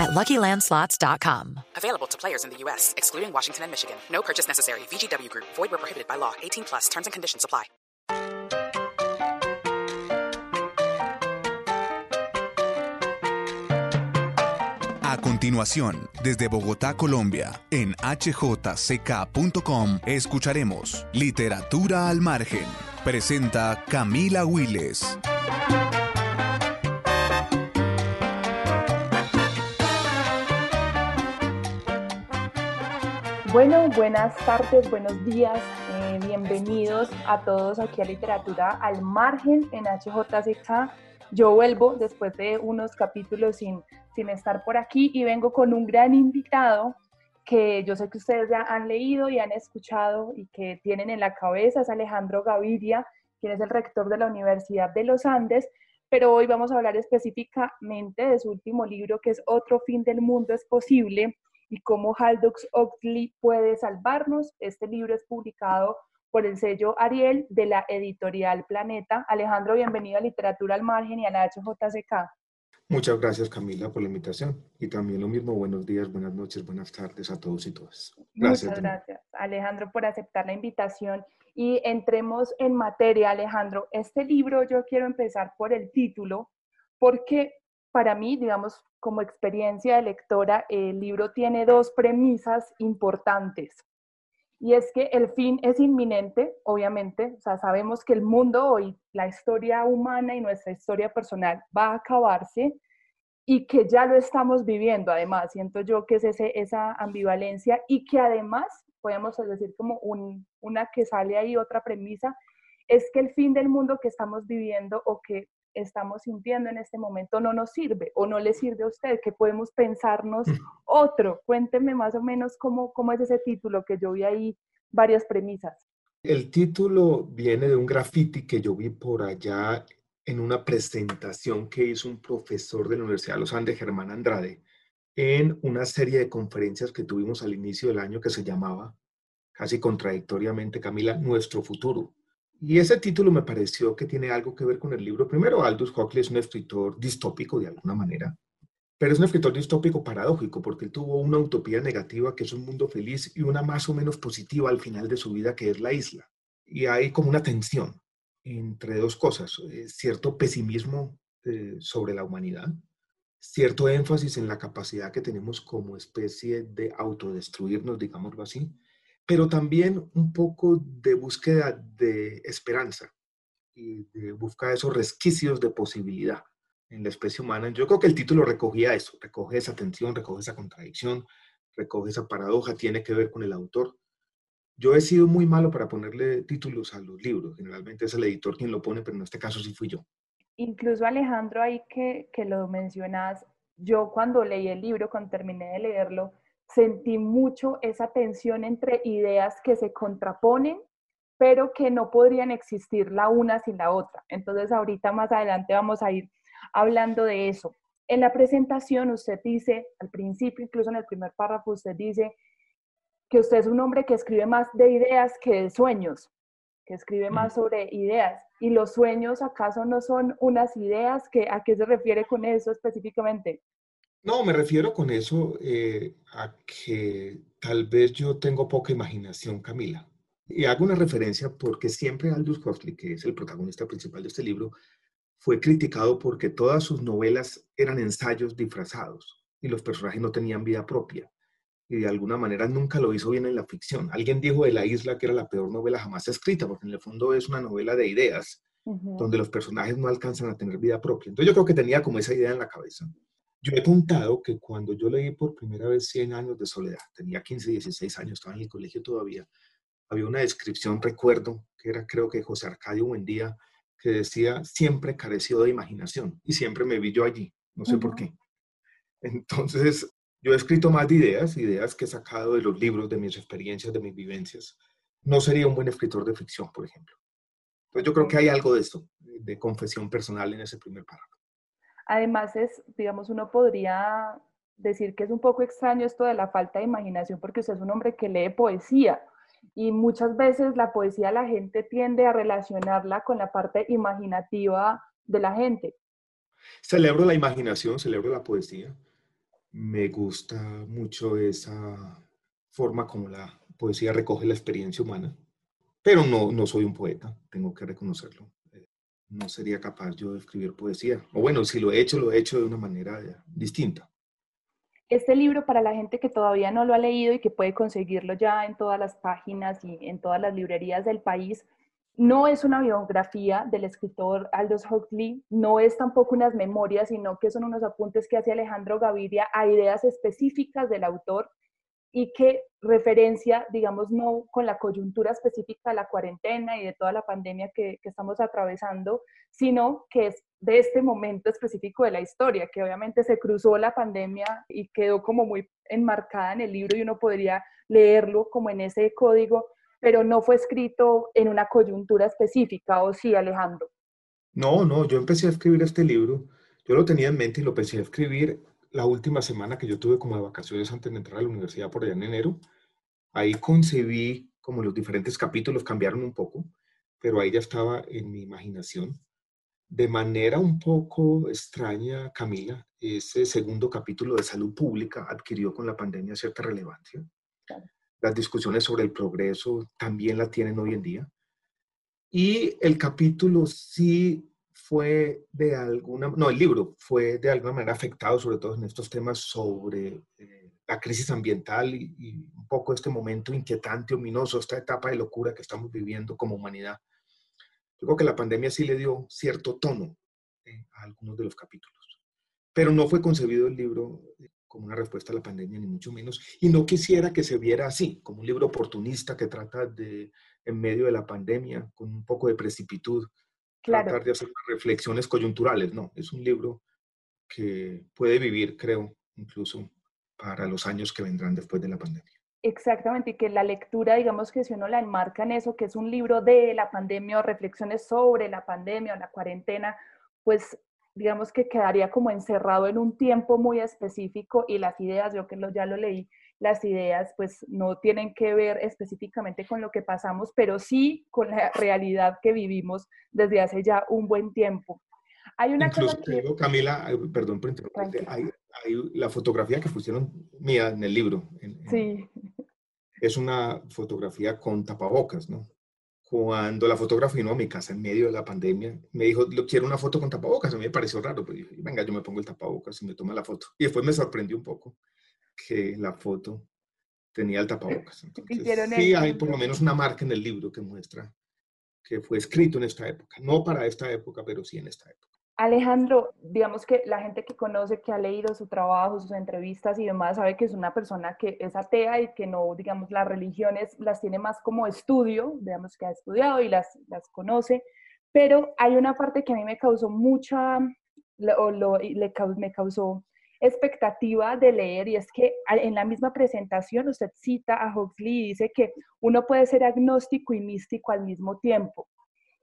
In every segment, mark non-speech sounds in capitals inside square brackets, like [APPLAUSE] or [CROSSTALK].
at LuckyLandSlots.com. Available to players in the U.S., excluding Washington and Michigan. No purchase necessary. VGW Group. Void where prohibited by law. 18 plus. Terms and conditions apply. A continuación, desde Bogotá, Colombia, en hjck.com, escucharemos Literatura al Margen. Presenta Camila Willes. Bueno, buenas tardes, buenos días, eh, bienvenidos a todos aquí a Literatura al Margen en HJCK. Yo vuelvo después de unos capítulos sin, sin estar por aquí y vengo con un gran invitado que yo sé que ustedes ya han leído y han escuchado y que tienen en la cabeza, es Alejandro Gaviria, quien es el rector de la Universidad de los Andes, pero hoy vamos a hablar específicamente de su último libro que es Otro fin del mundo es posible y cómo Aldous Oxley puede salvarnos. Este libro es publicado por el sello Ariel de la editorial Planeta. Alejandro, bienvenido a Literatura al Margen y a la HJCK. Muchas gracias Camila por la invitación y también lo mismo, buenos días, buenas noches, buenas tardes a todos y todas. Gracias. Muchas gracias Alejandro por aceptar la invitación y entremos en materia Alejandro. Este libro yo quiero empezar por el título porque para mí, digamos, como experiencia de lectora, el libro tiene dos premisas importantes. Y es que el fin es inminente, obviamente, o sea, sabemos que el mundo hoy, la historia humana y nuestra historia personal va a acabarse y que ya lo estamos viviendo, además, siento yo que es ese, esa ambivalencia y que además, podemos decir como una que sale ahí, otra premisa, es que el fin del mundo que estamos viviendo o que estamos sintiendo en este momento no nos sirve o no le sirve a usted, que podemos pensarnos otro. Cuénteme más o menos cómo, cómo es ese título, que yo vi ahí varias premisas. El título viene de un graffiti que yo vi por allá en una presentación que hizo un profesor de la Universidad de los Andes, Germán Andrade, en una serie de conferencias que tuvimos al inicio del año que se llamaba, casi contradictoriamente, Camila, Nuestro Futuro. Y ese título me pareció que tiene algo que ver con el libro. Primero, Aldous Huxley es un escritor distópico de alguna manera, pero es un escritor distópico paradójico porque él tuvo una utopía negativa que es un mundo feliz y una más o menos positiva al final de su vida que es la isla. Y hay como una tensión entre dos cosas, eh, cierto pesimismo eh, sobre la humanidad, cierto énfasis en la capacidad que tenemos como especie de autodestruirnos, digámoslo así, pero también un poco de búsqueda de esperanza y de buscar esos resquicios de posibilidad en la especie humana. Yo creo que el título recogía eso, recoge esa tensión, recoge esa contradicción, recoge esa paradoja, tiene que ver con el autor. Yo he sido muy malo para ponerle títulos a los libros, generalmente es el editor quien lo pone, pero en este caso sí fui yo. Incluso Alejandro, ahí que, que lo mencionas, yo cuando leí el libro, cuando terminé de leerlo, sentí mucho esa tensión entre ideas que se contraponen, pero que no podrían existir la una sin la otra. Entonces, ahorita más adelante vamos a ir hablando de eso. En la presentación usted dice, al principio, incluso en el primer párrafo, usted dice que usted es un hombre que escribe más de ideas que de sueños, que escribe más sobre ideas. ¿Y los sueños acaso no son unas ideas? Que, ¿A qué se refiere con eso específicamente? No, me refiero con eso eh, a que tal vez yo tengo poca imaginación, Camila. Y hago una referencia porque siempre Aldous Huxley, que es el protagonista principal de este libro, fue criticado porque todas sus novelas eran ensayos disfrazados y los personajes no tenían vida propia. Y de alguna manera nunca lo hizo bien en la ficción. Alguien dijo de La Isla que era la peor novela jamás escrita, porque en el fondo es una novela de ideas, donde los personajes no alcanzan a tener vida propia. Entonces yo creo que tenía como esa idea en la cabeza. Yo he contado que cuando yo leí por primera vez 100 años de soledad, tenía 15, 16 años, estaba en el colegio todavía, había una descripción, recuerdo, que era creo que José Arcadio Buendía, que decía, siempre careció de imaginación y siempre me vi yo allí, no sé por qué. Entonces, yo he escrito más de ideas, ideas que he sacado de los libros, de mis experiencias, de mis vivencias. No sería un buen escritor de ficción, por ejemplo. Entonces yo creo que hay algo de esto, de confesión personal en ese primer párrafo. Además es, digamos, uno podría decir que es un poco extraño esto de la falta de imaginación porque usted es un hombre que lee poesía y muchas veces la poesía la gente tiende a relacionarla con la parte imaginativa de la gente. Celebro la imaginación, celebro la poesía. Me gusta mucho esa forma como la poesía recoge la experiencia humana, pero no, no soy un poeta, tengo que reconocerlo. No sería capaz yo de escribir poesía. O bueno, si lo he hecho, lo he hecho de una manera distinta. Este libro, para la gente que todavía no lo ha leído y que puede conseguirlo ya en todas las páginas y en todas las librerías del país, no es una biografía del escritor Aldous Huxley, no es tampoco unas memorias, sino que son unos apuntes que hace Alejandro Gaviria a ideas específicas del autor y que referencia, digamos, no con la coyuntura específica de la cuarentena y de toda la pandemia que, que, estamos atravesando, sino que es de este momento específico de la historia, que obviamente se cruzó la pandemia y quedó como muy enmarcada en el libro y uno podría leerlo como en ese código, pero no fue escrito en una coyuntura específica, ¿o sí, Alejandro? No, no, yo empecé a escribir este libro, yo lo tenía en mente y lo empecé a escribir la última semana que yo tuve como de vacaciones antes de entrar a la universidad por allá en enero, ahí concebí como los diferentes capítulos cambiaron un poco, pero ahí ya estaba en mi imaginación. De manera un poco extraña, Camila, ese segundo capítulo de salud pública adquirió con la pandemia cierta relevancia. Las discusiones sobre el progreso también la tienen hoy en día. Y el capítulo sí fue de alguna, no, el libro fue de alguna manera afectado, sobre todo en estos temas sobre eh, la crisis ambiental y, un poco este momento inquietante, ominoso, esta etapa de locura que estamos viviendo como humanidad. Yo creo que la pandemia sí le dio cierto tono eh, a algunos de los capítulos, pero no fue concebido el libro eh, como una respuesta a la pandemia, ni mucho menos, y no quisiera que se viera así, como un libro oportunista que trata de, en medio de la pandemia, con un poco de precipitud, tratar de hacer reflexiones coyunturales, no, es un libro que puede vivir, creo, incluso para los años que vendrán después de la pandemia. Exactamente, y que la lectura, digamos que si uno la enmarca en eso, que es un libro de la pandemia o reflexiones sobre la pandemia o la cuarentena, pues digamos que quedaría como encerrado en un tiempo muy específico y las ideas, yo que lo, ya lo leí, las ideas pues no tienen que ver específicamente con lo que pasamos, pero sí con la realidad que vivimos desde hace ya un buen tiempo. Hay una cosa que... Camila, perdón por interrumpirte, hay, la fotografía que pusieron mía en el libro. sí. Es una fotografía con tapabocas, ¿no? Cuando la fotógrafa vino a mi casa en medio de la pandemia, me dijo, quiero una foto con tapabocas. A mí me pareció raro, pero dije, venga, yo me pongo el tapabocas y me toma la foto. Y después me sorprendió un poco que la foto tenía el tapabocas. [LAUGHS] sí, hay por lo menos una marca en el libro que muestra que fue escrito en esta época. No para esta época, pero sí en esta época. Alejandro, digamos que la gente que conoce, que ha leído su trabajo, sus entrevistas y demás, sabe que es una persona que es atea y que no, digamos, las religiones las tiene más como estudio, digamos que ha estudiado y las, las conoce, pero hay una parte que a mí me causó mucha, o lo, le, me causó expectativa de leer y es que en la misma presentación usted cita a Huxley y dice que uno puede ser agnóstico y místico al mismo tiempo.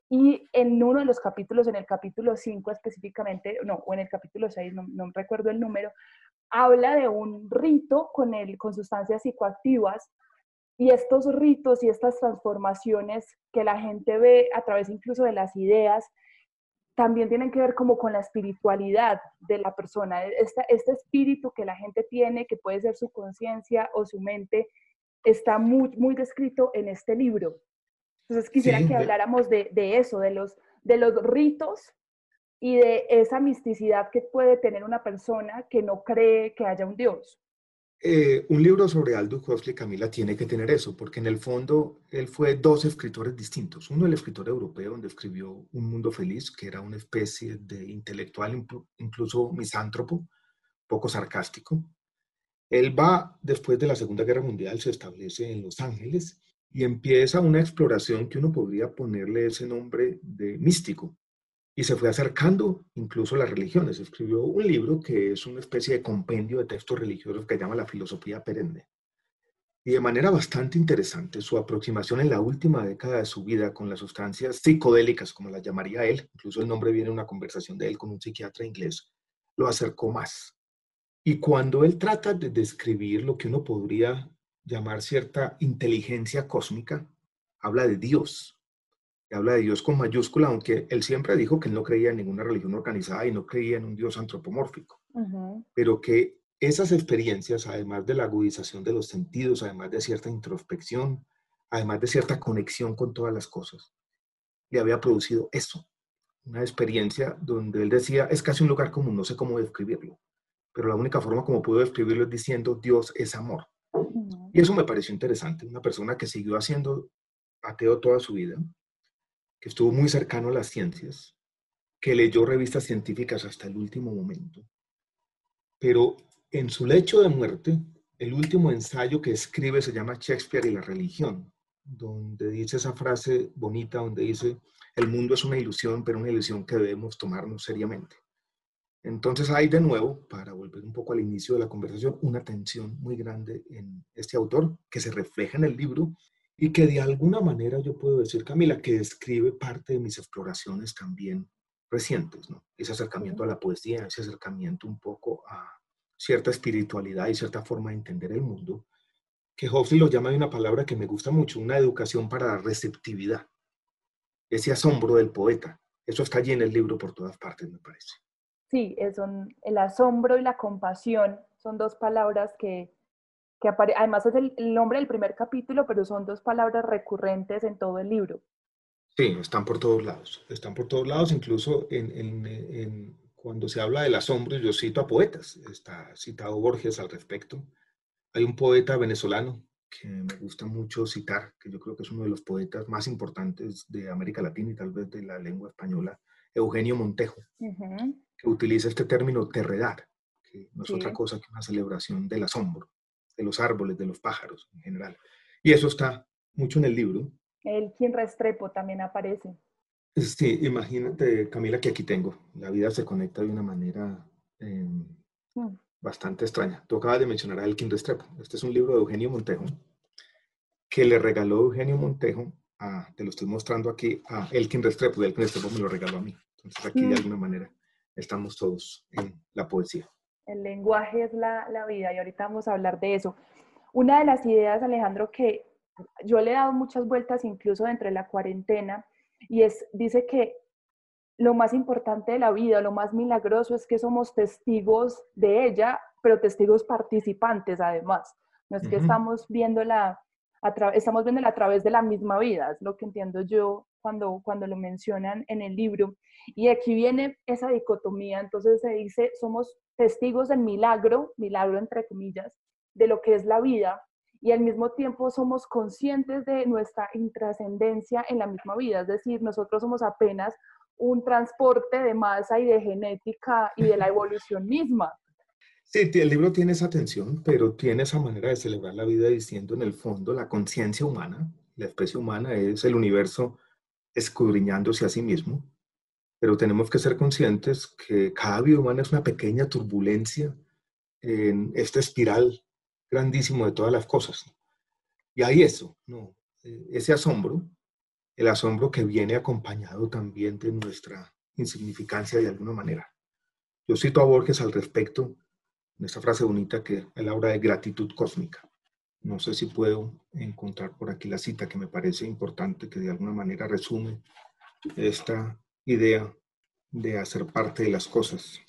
Y en uno de los capítulos, en el capítulo 5 específicamente, no, o en el capítulo 6, no, no, recuerdo el número, habla de un rito con, el, con sustancias psicoactivas y estos ritos y estas transformaciones que la gente ve a través incluso de las ideas, también tienen que ver como con la espiritualidad de la persona, este, este espíritu que la gente tiene, que puede ser su conciencia o su mente, está muy, muy descrito en este libro. Entonces quisiera que habláramos de, de, eso, de los, de los ritos y de esa misticidad que puede tener una persona que no cree que haya un Dios. Eh, un libro sobre Aldous Huxley, Camila, tiene que tener eso, porque en el fondo él fue dos escritores distintos. Uno, el escritor europeo, donde escribió Un Mundo Feliz, que era una especie de intelectual, incluso misántropo, poco sarcástico. Él va, después de la Segunda Guerra Mundial, se establece en Los Ángeles y empieza una exploración que uno podría ponerle ese nombre de místico, y se fue acercando incluso a las religiones. Escribió un libro que es una especie de compendio de textos religiosos que llama La filosofía perenne. y de manera bastante interesante su aproximación en la última década de su vida con las sustancias psicodélicas, como las llamaría él, incluso el nombre viene de una conversación de él con un psiquiatra inglés, lo acercó más. Y cuando él trata de describir lo que uno podría llamar cierta inteligencia cósmica, habla de Dios. Y habla de Dios con mayúscula, aunque él siempre dijo que él no creía en ninguna religión organizada y no creía en un Dios antropomórfico, pero que esas experiencias, además de la agudización de los sentidos, además de cierta introspección, además de cierta conexión con todas las cosas, le había producido eso, una experiencia donde él decía, es casi un lugar común, no sé cómo describirlo, pero la única forma como puedo describirlo es diciendo, Dios es amor. Y eso me pareció interesante, una persona que siguió haciendo ateo toda su vida, que estuvo muy cercano a las ciencias, que leyó revistas científicas hasta el último momento, pero en su lecho de muerte, el último ensayo que escribe se llama Shakespeare y la religión, donde dice esa frase bonita, donde dice, el mundo es una ilusión, pero una ilusión que debemos tomarnos seriamente. Entonces hay de nuevo, para volver un poco al inicio de la conversación, una tensión muy grande en este autor que se refleja en el libro y que de alguna manera yo puedo decir, Camila, que describe parte de mis exploraciones también recientes, ¿no? Ese acercamiento a la poesía, ese acercamiento un poco a, cierta espiritualidad y cierta forma de entender el mundo, que Huxley lo llama de una palabra que me gusta mucho, una educación para la receptividad, ese asombro del poeta. Eso está allí en el libro por todas partes, me parece. Sí, son el asombro y la compasión son dos palabras que, que además es el, nombre del primer capítulo, pero son dos palabras recurrentes en todo el libro. Sí, están por todos lados, están por todos lados, incluso en, en cuando se habla del asombro, yo cito a poetas, está citado Borges al respecto. Hay un poeta venezolano que me gusta mucho citar, que yo creo que es uno de los poetas más importantes de América Latina y tal vez de la lengua española, Eugenio Montejo, que utiliza este término terredar, que no es otra cosa que una celebración del asombro, de los árboles, de los pájaros en general. Y eso está mucho en el libro. El quien Restrepo también aparece. Sí, imagínate, Camila, que aquí tengo. La vida se conecta de una manera em, mm. bastante extraña. Tú acabas de mencionar a Elkin Restrepo. Este es un libro de Eugenio Montejo que le regaló Eugenio Montejo, a, te lo estoy mostrando aquí, a Elkin Restrepo. Y Elkin Restrepo me lo regaló a mí. Entonces aquí de mm. alguna manera estamos todos en la poesía. El lenguaje es la, la vida y ahorita vamos a hablar de eso. Una de las ideas, Alejandro, que yo le he dado muchas vueltas incluso entre la cuarentena, y es, dice que lo más importante de la vida, lo más milagroso es que somos testigos de ella, pero testigos participantes además. No es que estamos viéndola a, estamos viéndola a través de la misma vida, es lo que entiendo yo cuando, cuando lo mencionan en el libro. Y aquí viene esa dicotomía, entonces se dice, somos testigos del milagro, milagro entre comillas, de lo que es la vida, y al mismo tiempo somos conscientes de nuestra intrascendencia en la misma vida, es decir, nosotros somos apenas un transporte de masa y de genética y de la [LAUGHS] evolución misma. Sí, el libro tiene esa tensión, pero tiene esa manera de celebrar la vida diciendo en el fondo la conciencia humana, la especie humana es el universo escudriñándose a sí mismo, pero tenemos que ser conscientes que cada vida humana es una pequeña turbulencia en esta espiral grandísimo de todas las cosas. Y hay eso, ¿no? E, ese asombro, el asombro que viene acompañado también de nuestra insignificancia de alguna manera. Yo cito a Borges al respecto, en esta frase bonita que es la obra de gratitud cósmica. No sé si puedo encontrar por aquí la cita que me parece importante, que de alguna manera resume esta idea de hacer parte de las cosas.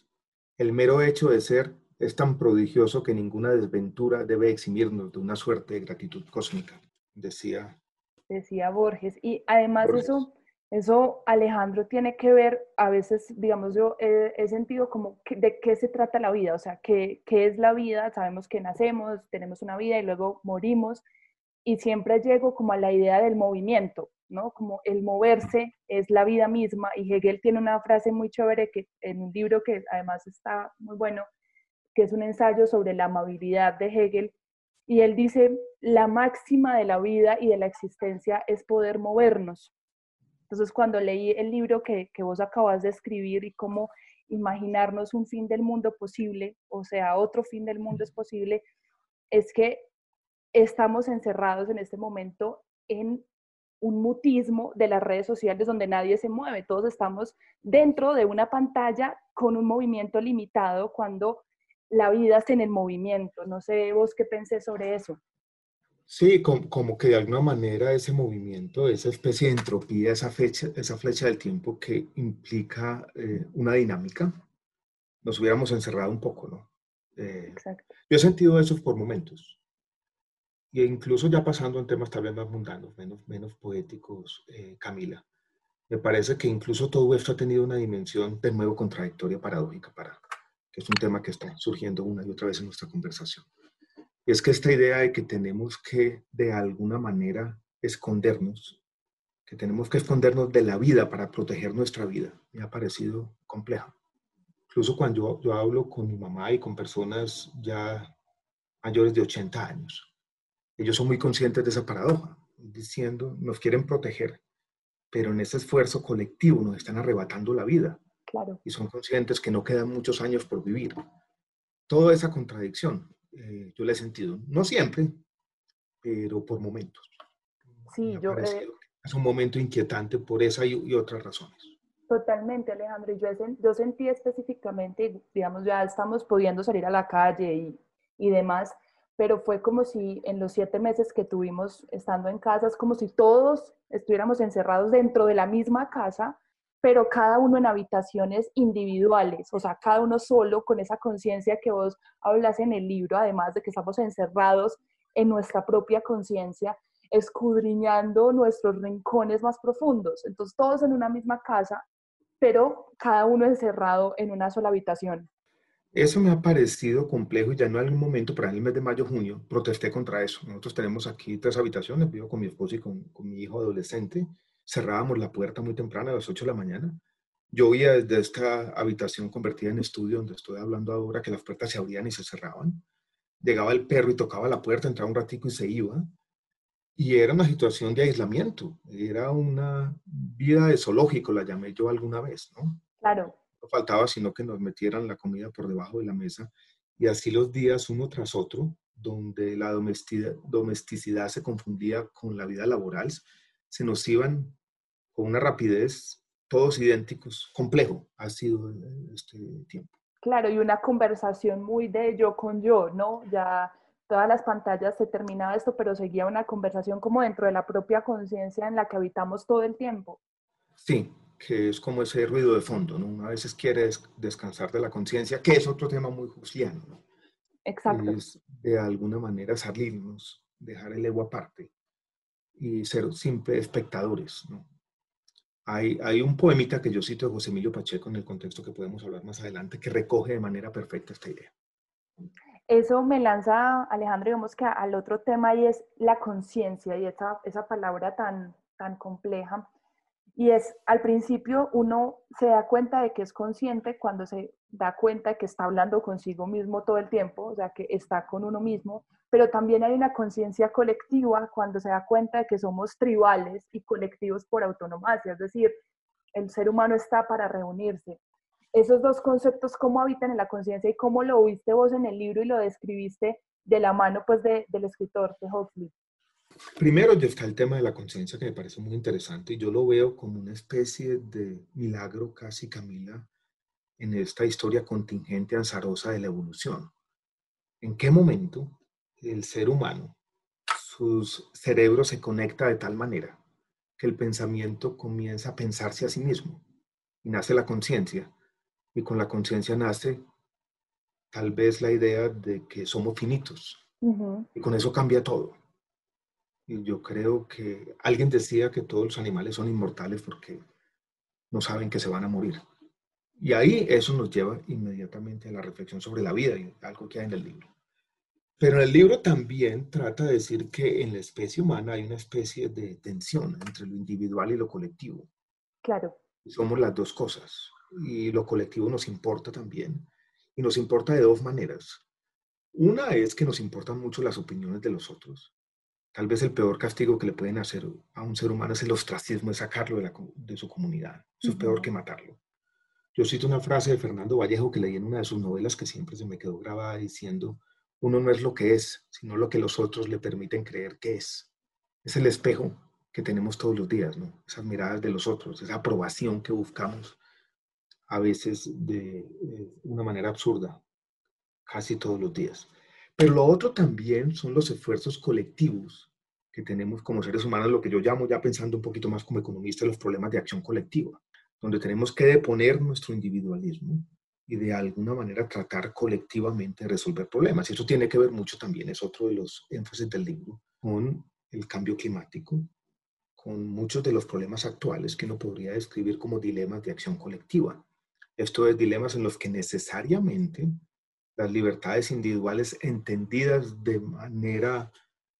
El mero hecho de ser es tan prodigioso que ninguna desventura debe eximirnos de una suerte de gratitud cósmica, decía. Decía Borges. Y además eso, eso, Alejandro, tiene que ver, a veces, digamos, yo he, sentido como de qué se trata la vida, o sea, ¿qué, qué es la vida, sabemos que nacemos, tenemos una vida y luego morimos, y siempre llego como a la idea del movimiento, ¿no? Como el moverse es la vida misma, y Hegel tiene una frase muy chévere que en un libro que además está muy bueno, que es un ensayo sobre la amabilidad de Hegel, y él dice, la máxima de la vida y de la existencia es poder movernos. Entonces, cuando leí el libro que, que vos acabas de escribir y cómo imaginarnos un fin del mundo posible, o sea, otro fin del mundo es posible, es que estamos encerrados en este momento en un mutismo de las redes sociales donde nadie se mueve, todos estamos dentro de una pantalla con un movimiento limitado cuando la vida está en el movimiento. No sé vos qué pensé sobre eso. Sí, como, que de alguna manera ese movimiento, esa especie de entropía, esa, fecha, esa flecha del tiempo que implica eh, una dinámica, nos hubiéramos encerrado un poco, ¿no? Eh, Exacto. Yo he sentido eso por momentos. Y incluso ya pasando en temas tal vez más mundanos, menos, menos poéticos, eh, Camila, me parece que incluso todo esto ha tenido una dimensión de nuevo contradictoria, paradójica, para, que es un tema que está surgiendo una y otra vez en nuestra conversación es que esta idea de que tenemos que de alguna manera escondernos, que tenemos que escondernos de la vida para proteger nuestra vida, me ha parecido compleja. Incluso cuando yo, hablo con mi mamá y con personas ya mayores de 80 años, ellos son muy conscientes de esa paradoja, diciendo, nos quieren proteger, pero en ese esfuerzo colectivo nos están arrebatando la vida. Claro. Y son conscientes que no quedan muchos años por vivir. Toda esa contradicción eh, yo la he sentido. No siempre, pero por momentos. Sí, yo... Eh, es un momento inquietante por esa y, otras razones. Totalmente, Alejandro. Yo, yo sentí específicamente, digamos, ya estamos pudiendo salir a la calle y, y demás, pero fue como si en los siete meses que tuvimos estando en casa, es como si todos estuviéramos encerrados dentro de la misma casa, pero cada uno en habitaciones individuales, o sea, cada uno solo con esa conciencia que vos hablas en el libro, además de que estamos encerrados en nuestra propia conciencia, escudriñando nuestros rincones más profundos. Entonces, todos en una misma casa, pero cada uno encerrado en una sola habitación. Eso me ha parecido complejo y ya en algún momento, para el mes de mayo, junio, protesté contra eso. Nosotros tenemos aquí tres habitaciones, vivo con mi esposo y con, con mi hijo adolescente cerrábamos la puerta muy temprano, a las 8 de la mañana. Yo oía desde esta habitación convertida en estudio, donde estoy hablando ahora, que las puertas se abrían y se cerraban. Llegaba el perro y tocaba la puerta, entraba un ratico y se iba. Y era una situación de aislamiento, era una vida de zoológico, la llamé yo alguna vez, ¿no? Claro. No faltaba sino que nos metieran la comida por debajo de la mesa y así los días uno tras otro, donde la domesticidad se confundía con la vida laboral, se nos iban con una rapidez, todos idénticos, complejo ha sido este tiempo. Claro, y una conversación muy de yo con yo, ¿no? Ya todas las pantallas se terminaba esto, pero seguía una conversación como dentro de la propia conciencia en la que habitamos todo el tiempo. Sí, que es como ese ruido de fondo, ¿no? Uno a veces quiere descansar de la conciencia, que es otro tema muy justiano, ¿no? Exacto. Es de alguna manera salirnos, dejar el ego aparte y ser simples espectadores, ¿no? Hay, un poemita que yo cito de José Emilio Pacheco en el contexto que podemos hablar más adelante, que recoge de manera perfecta esta idea. Eso me lanza, Alejandro, digamos que al otro tema y es la conciencia y esa, esa palabra tan, tan compleja. Y es, al principio uno se da cuenta de que es consciente cuando se da cuenta que está hablando consigo mismo todo el tiempo, o sea, que está con uno mismo, pero también hay una conciencia colectiva cuando se da cuenta de que somos tribales y colectivos por autonomía, es decir, el ser humano está para reunirse. Esos dos conceptos, ¿cómo habitan en la conciencia y cómo lo viste vos en el libro y lo describiste de la mano pues, de, del escritor de Huxley? Primero está el tema de la conciencia que me parece muy interesante y yo lo veo como una especie de milagro casi, Camila, en esta historia contingente azarosa de la evolución. ¿En qué momento el ser humano, su cerebro se conecta de tal manera que el pensamiento comienza a pensarse a sí mismo y nace la conciencia. Y con la conciencia nace tal vez la idea de que somos finitos. Y con eso cambia todo. Y yo creo que alguien decía que todos los animales son inmortales porque no saben que se van a morir. Y ahí eso nos lleva inmediatamente a la reflexión sobre la vida y algo que hay en el libro. Pero el libro también trata de decir que en la especie humana hay una especie de tensión entre lo individual y lo colectivo. Claro. Somos las dos cosas. Y lo colectivo nos importa también. Y nos importa de dos maneras. Una es que nos importan mucho las opiniones de los otros. Tal vez el peor castigo que le pueden hacer a un ser humano es el ostracismo, es sacarlo de, su comunidad. Eso es peor que matarlo. Yo cito una frase de Fernando Vallejo que leí en una de sus novelas que siempre se me quedó grabada diciendo, uno no es lo que es, sino lo que los otros le permiten creer que es. Es el espejo que tenemos todos los días, ¿no? Esas miradas de los otros, esa aprobación que buscamos a veces de, de una manera absurda, casi todos los días. Pero lo otro también son los esfuerzos colectivos que tenemos como seres humanos, lo que yo llamo ya pensando un poquito más como economista, los problemas de acción colectiva, donde tenemos que deponer nuestro individualismo y de alguna manera tratar colectivamente de resolver problemas. Y eso tiene que ver mucho también, es otro de los énfasis del libro, con el cambio climático, con muchos de los problemas actuales que uno podría describir como dilemas de acción colectiva. Esto es dilemas en los que necesariamente las libertades individuales entendidas de manera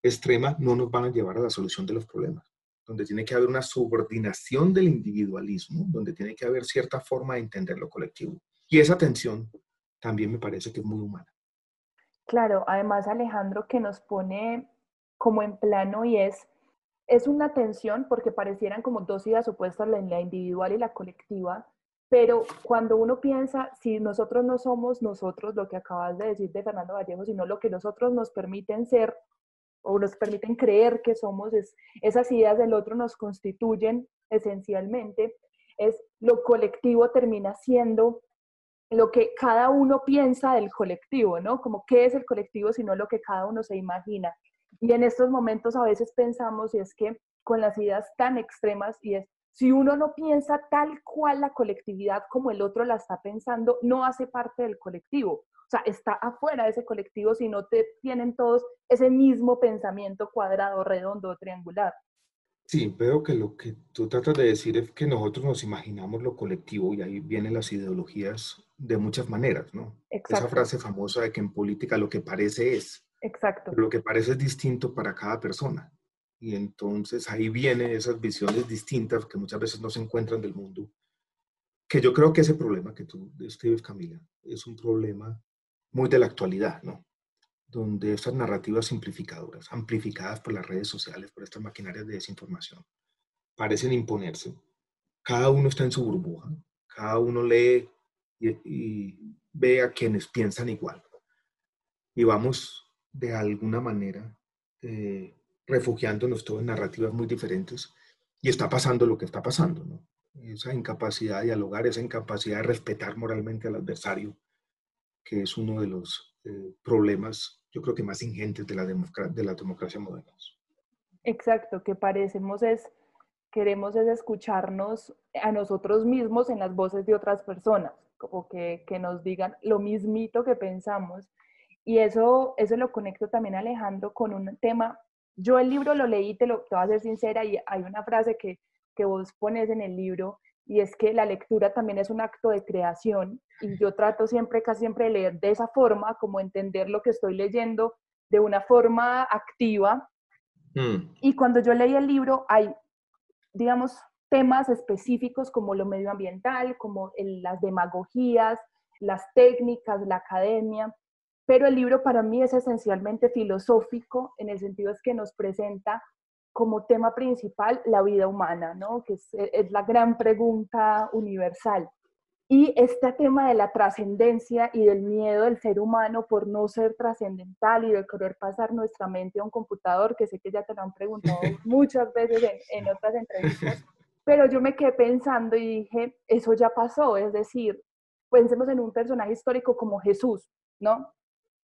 extrema no nos van a llevar a la solución de los problemas, donde tiene que haber una subordinación del individualismo, donde tiene que haber cierta forma de entender lo colectivo. Y esa tensión también me parece que es muy humana. Claro, además Alejandro que nos pone como en plano y es, es una tensión porque parecieran como dos ideas opuestas, la individual y la colectiva, pero cuando uno piensa, si nosotros no somos nosotros, lo que acabas de decir de Fernando Vallejo, sino lo que nosotros nos permiten ser o nos permiten creer que somos, es, esas ideas del otro nos constituyen esencialmente, es lo colectivo termina siendo lo que cada uno piensa del colectivo, ¿no? Como qué es el colectivo, sino lo que cada uno se imagina. Y en estos momentos a veces pensamos, y es que con las ideas tan extremas, y es, si uno no piensa tal cual la colectividad como el otro la está pensando, no hace parte del colectivo. O sea, está afuera de ese colectivo si no te tienen todos ese mismo pensamiento cuadrado, redondo, triangular. Sí, veo que lo que tú tratas de decir es que nosotros nos imaginamos lo colectivo y ahí vienen las ideologías de muchas maneras, ¿no? Esa frase famosa de que en política lo que parece es. Exacto. lo que parece es distinto para cada persona. Y entonces ahí vienen esas visiones distintas que muchas veces no se encuentran del mundo. Que yo creo que ese problema que tú describes, Camila, es un problema muy de la actualidad, ¿no? donde estas narrativas simplificadoras, amplificadas por las redes sociales, por estas maquinarias de desinformación, parecen imponerse. Cada uno está en su burbuja, cada uno lee y, ve a quienes piensan igual. Y vamos de alguna manera eh, refugiándonos todos en narrativas muy diferentes y está pasando lo que está pasando, ¿no? Esa incapacidad de dialogar, esa incapacidad de respetar moralmente al adversario, que es uno de los eh, problemas yo creo que más ingentes de la, de la democracia moderna. Exacto, que parecemos es, queremos es escucharnos a nosotros mismos en las voces de otras personas, como que, que nos digan lo mismito que pensamos. Y eso, eso lo conecto también, Alejandro, con un tema. Yo el libro lo leí, te lo te voy a ser sincera, y hay una frase que, que vos pones en el libro y es que la lectura también es un acto de creación y yo trato siempre, casi siempre de leer de esa forma, como entender lo que estoy leyendo de una forma activa. Mm. Y cuando yo leí el libro hay, digamos, temas específicos como lo medioambiental, como las demagogías, las técnicas, la academia, pero el libro para mí es esencialmente filosófico en el sentido es que nos presenta como tema principal la vida humana, ¿no? que es, la gran pregunta universal. Y este tema de la trascendencia y del miedo del ser humano por no ser trascendental y de querer pasar nuestra mente a un computador, que sé que ya te lo han preguntado [LAUGHS] muchas veces en, en otras entrevistas, [LAUGHS] pero yo me quedé pensando y dije, eso ya pasó, es decir, pensemos en un personaje histórico como Jesús, ¿no?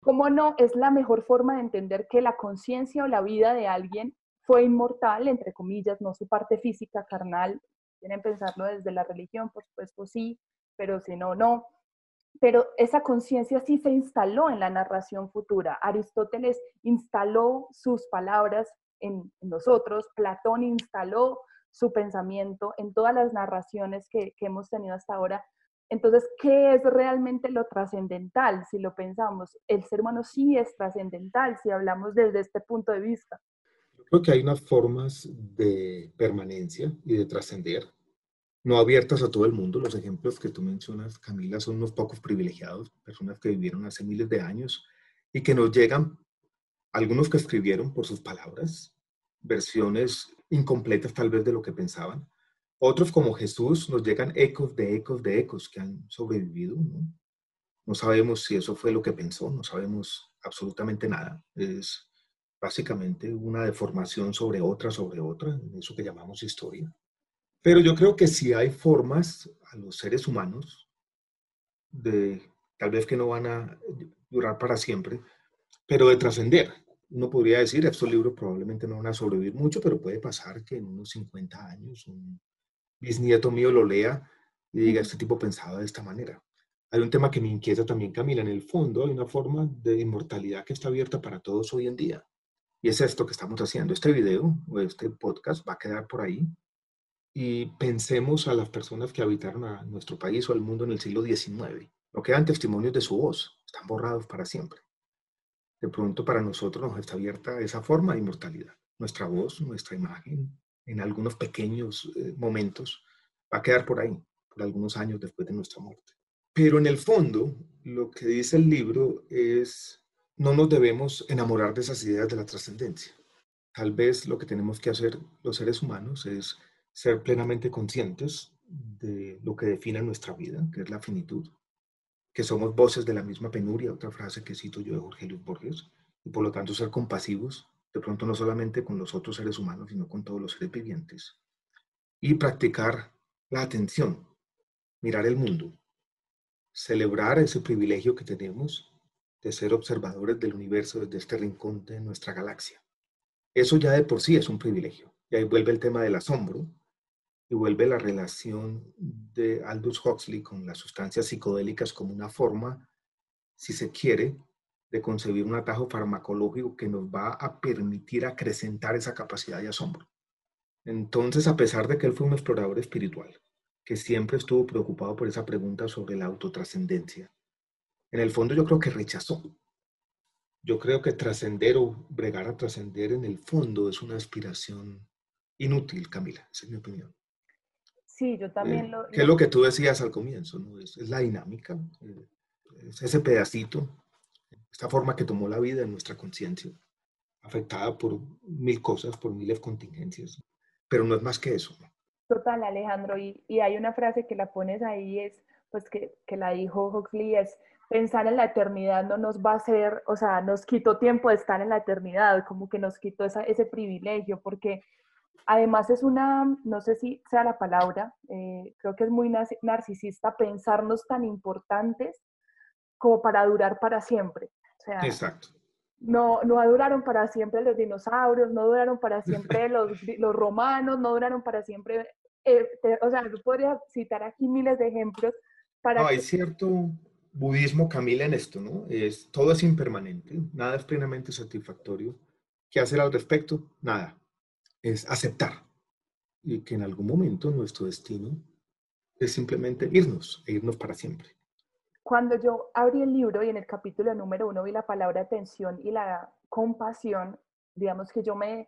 ¿Cómo no es la mejor forma de entender que la conciencia o la vida de alguien fue inmortal, entre comillas, no su parte física, carnal, que pensarlo desde la religión, por supuesto sí, pero si no, no. Pero esa conciencia sí se instaló en la narración futura. Aristóteles instaló sus palabras en, nosotros, Platón instaló su pensamiento en todas las narraciones que, hemos tenido hasta ahora. Entonces, ¿qué es realmente lo trascendental? Si lo pensamos, el ser humano sí es trascendental si hablamos desde este punto de vista. Creo que hay unas formas de permanencia y de trascender, no abiertas a todo el mundo. Los ejemplos que tú mencionas, Camila, son unos pocos privilegiados, personas que vivieron hace miles de años y que nos llegan, algunos que escribieron por sus palabras, versiones incompletas tal vez de lo que pensaban. Otros como Jesús nos llegan ecos de ecos de ecos que han sobrevivido. ¿no? sabemos si eso fue lo que pensó, no sabemos absolutamente nada. Es básicamente una deformación sobre otra, sobre otra, en eso que llamamos historia. Pero yo creo que si hay formas a los seres humanos de, tal vez que no van a durar para siempre, pero de trascender. Uno podría decir, estos libros probablemente no van a sobrevivir mucho, pero puede pasar que en unos 50 años un bisnieto mío lo lea y diga, este tipo pensaba de esta manera. Hay un tema que me inquieta también, Camila. En el fondo hay una forma de inmortalidad que está abierta para todos hoy en día. Y es esto que estamos haciendo. Este video o este podcast va a quedar por ahí. Y pensemos a las personas que habitaron a nuestro país o al mundo en el siglo XIX. Lo quedan testimonios de su voz. Están borrados para siempre de pronto para nosotros nos está abierta esa forma de inmortalidad. Nuestra voz, nuestra imagen, en algunos pequeños eh, momentos, va a quedar por ahí, por algunos años después de nuestra muerte. Pero en el fondo, lo que dice el libro es, no nos debemos enamorar de esas ideas de la trascendencia. Tal vez lo que tenemos que hacer los seres humanos es ser plenamente conscientes de lo que define nuestra vida, que es la finitud, que somos voces de la misma penuria, otra frase que cito yo de Jorge Luis Borges, y por lo tanto ser compasivos, de pronto no solamente con los otros seres humanos, sino con todos los seres vivientes. Y practicar la atención, mirar el mundo, celebrar ese privilegio que tenemos de ser observadores del universo desde este rincón de nuestra galaxia. Eso ya de por sí es un privilegio. Y ahí vuelve el tema del asombro, y vuelve la relación de Aldous Huxley con las sustancias psicodélicas como una forma, si se quiere, de concebir un atajo farmacológico que nos va a permitir acrecentar esa capacidad de asombro. Entonces, a pesar de que él fue un explorador espiritual, que siempre estuvo preocupado por esa pregunta sobre la autotrascendencia, en el fondo yo creo que rechazó. Yo creo que trascender o bregar a trascender en el fondo es una aspiración inútil, Camila, esa es mi opinión. Sí, yo también lo... ¿Qué es lo que tú decías al comienzo? ¿no? Es, la dinámica, eh, es ese pedacito, esta forma que tomó la vida en nuestra conciencia, afectada por mil cosas, por miles contingencias, pero no es más que eso. Total, Alejandro, y, y hay una frase que la pones ahí, es, pues que, que la dijo Huxley, es pensar en la eternidad no nos va a hacer, o sea, nos quitó tiempo de estar en la eternidad, como que nos quitó esa, ese privilegio, porque Además es una, no sé si sea la palabra, eh, creo que es muy narcisista pensarnos tan importantes como para durar para siempre. Exacto. No, no duraron para siempre los dinosaurios, no duraron para siempre los, los romanos, no duraron para siempre. Eh, o sea, yo podría citar aquí miles de ejemplos para... No, hay cierto budismo, Camila, en esto, ¿no? Es, todo es impermanente, nada es plenamente satisfactorio. ¿Qué hacer al respecto? Nada es aceptar y que en algún momento nuestro destino es simplemente irnos e irnos para siempre. Cuando yo abrí el libro y en el capítulo número uno vi la palabra atención y la compasión, digamos que yo me,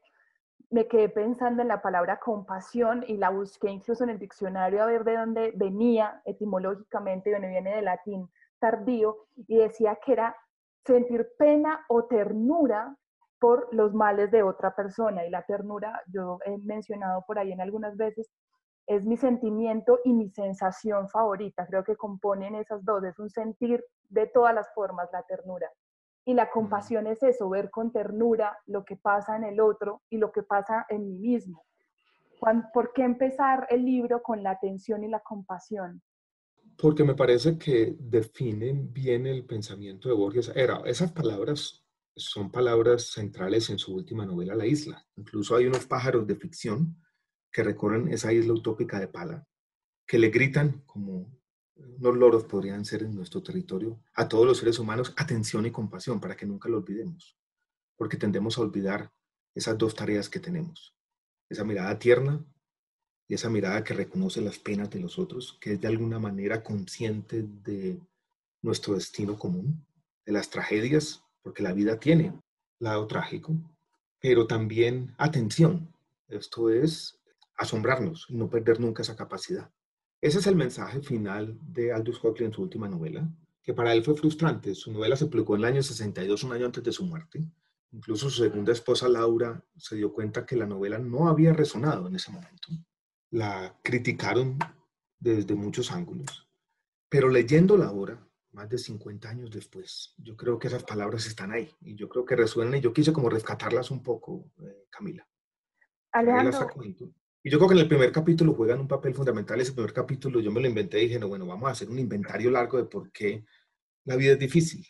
me quedé pensando en la palabra compasión y la busqué incluso en el diccionario a ver de dónde venía etimológicamente, dónde viene del latín tardío, y decía que era sentir pena o ternura por los males de otra persona. Y la ternura, yo he mencionado por ahí en algunas veces, es mi sentimiento y mi sensación favorita. Creo que componen esas dos. Es un sentir de todas las formas la ternura. Y la compasión es eso, ver con ternura lo que pasa en el otro y lo que pasa en mí mismo. ¿Por qué empezar el libro con la atención y la compasión? Porque me parece que definen bien el pensamiento de Borges. Era, esas palabras son palabras centrales en su última novela, La Isla. Incluso hay unos pájaros de ficción que recorren esa isla utópica de Pala, que le gritan, como unos loros podrían ser en nuestro territorio, a todos los seres humanos, atención y compasión, para que nunca lo olvidemos, porque tendemos a olvidar esas dos tareas que tenemos, esa mirada tierna y esa mirada que reconoce las penas de los otros, que es de alguna manera consciente de nuestro destino común, de las tragedias porque la vida tiene lado trágico, pero también atención. Esto es asombrarnos y no perder nunca esa capacidad. Ese es el mensaje final de Aldous Huxley en su última novela, que para él fue frustrante. Su novela se publicó en el año 62, un año antes de su muerte. Incluso su segunda esposa, Laura, se dio cuenta que la novela no había resonado en ese momento. La criticaron desde muchos ángulos. Pero leyéndola ahora, más de 50 años después. Yo creo que esas palabras están ahí y yo creo que resuenan y yo quise como rescatarlas un poco, eh, Camila. Alejandro. Y yo creo que en el primer capítulo juegan un papel fundamental. Ese primer capítulo yo me lo inventé y dije, no, bueno, vamos a hacer un inventario largo de por qué la vida es difícil.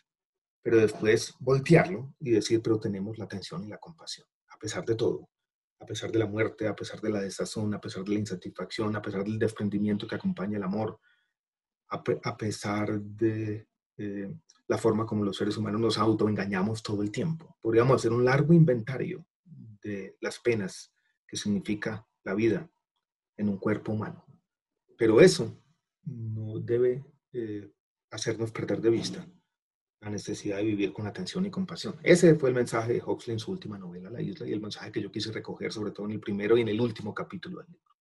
Pero después voltearlo y decir, pero tenemos la atención y la compasión, a pesar de todo a pesar de la muerte, a pesar de la desazón, a pesar de la insatisfacción, a pesar del desprendimiento que acompaña el amor, a, pesar de eh, la forma como los seres humanos nos autoengañamos todo el tiempo. Podríamos hacer un largo inventario de las penas que significa la vida en un cuerpo humano. Pero eso no debe eh, hacernos perder de vista la necesidad de vivir con atención y compasión. Ese fue el mensaje de Huxley en su última novela, La Isla, y el mensaje que yo quise recoger, sobre todo en el primero y en el último capítulo del libro.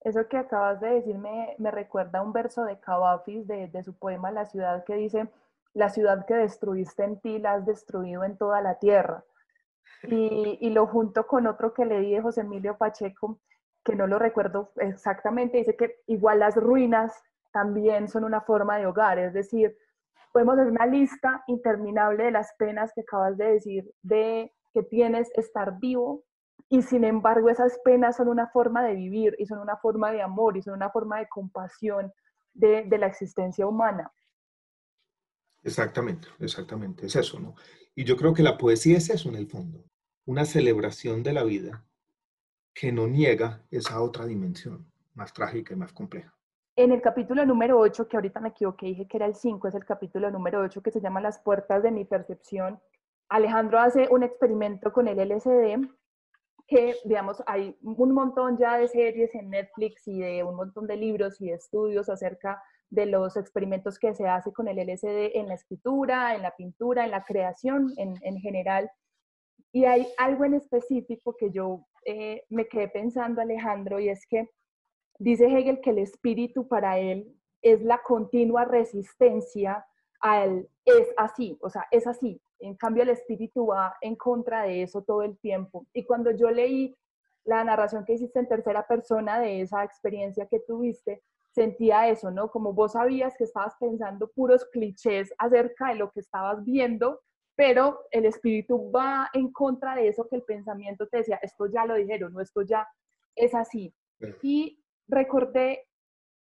Eso que acabas de decir me, recuerda un verso de Cavafis de, de, su poema La ciudad que dice, la ciudad que destruiste en ti la has destruido en toda la tierra. [LAUGHS] Y, y lo junto con otro que leí de José Emilio Pacheco, que no lo recuerdo exactamente, dice que igual las ruinas también son una forma de hogar, es decir, podemos hacer una lista interminable de las penas que acabas de decir, de que tienes estar vivo, y sin embargo esas penas son una forma de vivir y son una forma de amor y son una forma de compasión de, de la existencia humana. Exactamente, exactamente, es eso, ¿no? Y yo creo que la poesía es eso en el fondo, una celebración de la vida que no niega esa otra dimensión más trágica y más compleja. En el capítulo número 8, que ahorita me equivoqué, dije que era el 5, es el capítulo número 8 que se llama Las puertas de mi percepción. Alejandro hace un experimento con el LSD que, digamos, hay un montón ya de series en Netflix y de un montón de libros y de estudios acerca de los experimentos que se hace con el LSD en la escritura, en la pintura, en la creación en, en general. Y hay algo en específico que yo eh, me quedé pensando, Alejandro, y es que Dice Hegel que el espíritu para él es la continua resistencia al es así, o sea, es así. En cambio, el espíritu va en contra de eso todo el tiempo. Y cuando yo leí la narración que hiciste en tercera persona de esa experiencia que tuviste, sentía eso, ¿no? Como vos sabías que estabas pensando puros clichés acerca de lo que estabas viendo, pero el espíritu va en contra de eso que el pensamiento te decía, esto ya lo dijeron, no, esto ya es así. Y recordé,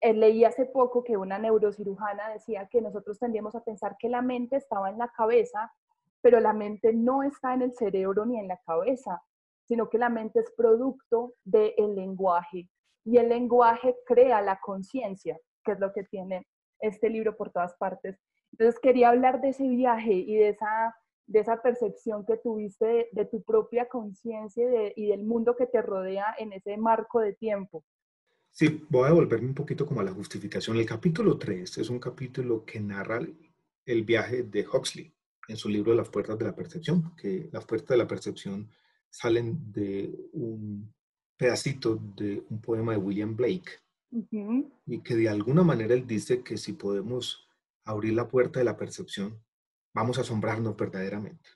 leí hace poco que una neurocirujana decía que nosotros tendríamos a pensar que la mente estaba en la cabeza, pero la mente no está en el cerebro ni en la cabeza, sino que la mente es producto del lenguaje y el lenguaje crea la conciencia, que es lo que tiene este libro por todas partes. Entonces quería hablar de ese viaje y de esa, de esa percepción que tuviste de, tu propia conciencia y del mundo que te rodea en ese marco de tiempo. Sí, voy a devolverme un poquito como a la justificación. El capítulo 3 es un capítulo que narra el viaje de Huxley en su libro Las puertas de la percepción, que las puertas de la percepción salen de un pedacito de un poema de William Blake y que de alguna manera él dice que si podemos abrir la puerta de la percepción, vamos a asombrarnos verdaderamente.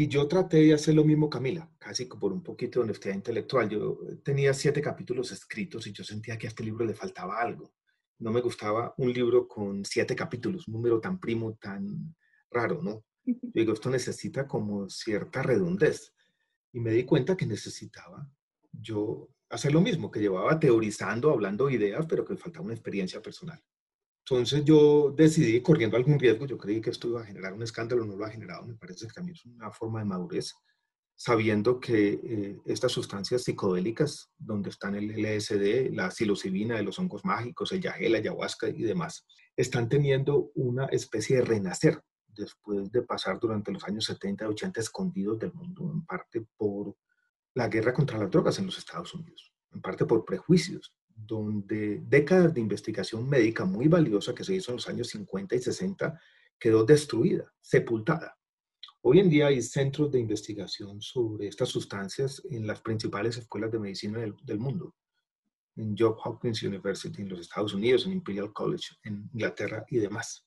Y yo traté de hacer lo mismo, Camila, casi por un poquito de honestidad intelectual. Yo tenía siete capítulos escritos y yo sentía que a este libro le faltaba algo. No me gustaba un libro con siete capítulos, un número tan primo, tan raro, ¿no? [LAUGHS] Yo digo, esto necesita como cierta redondez. Y me di cuenta que necesitaba yo hacer lo mismo, que llevaba teorizando, hablando ideas, pero que faltaba una experiencia personal. Entonces yo decidí, corriendo algún riesgo, yo creí que esto iba a generar un escándalo, no lo ha generado, me parece que también es una forma de madurez, sabiendo que eh, estas sustancias psicodélicas, donde están el LSD, la psilocibina de los hongos mágicos, el yagé, la ayahuasca y demás, están teniendo una especie de renacer después de pasar durante los años 70 y 80 escondidos del mundo, en parte por la guerra contra las drogas en los Estados Unidos, en parte por prejuicios donde décadas de investigación médica muy valiosa que se hizo en los años 50 y 60 quedó destruida, sepultada. Hoy en día hay centros de investigación sobre estas sustancias en las principales escuelas de medicina del, mundo, en Johns Hopkins University en los Estados Unidos, en Imperial College en Inglaterra y demás.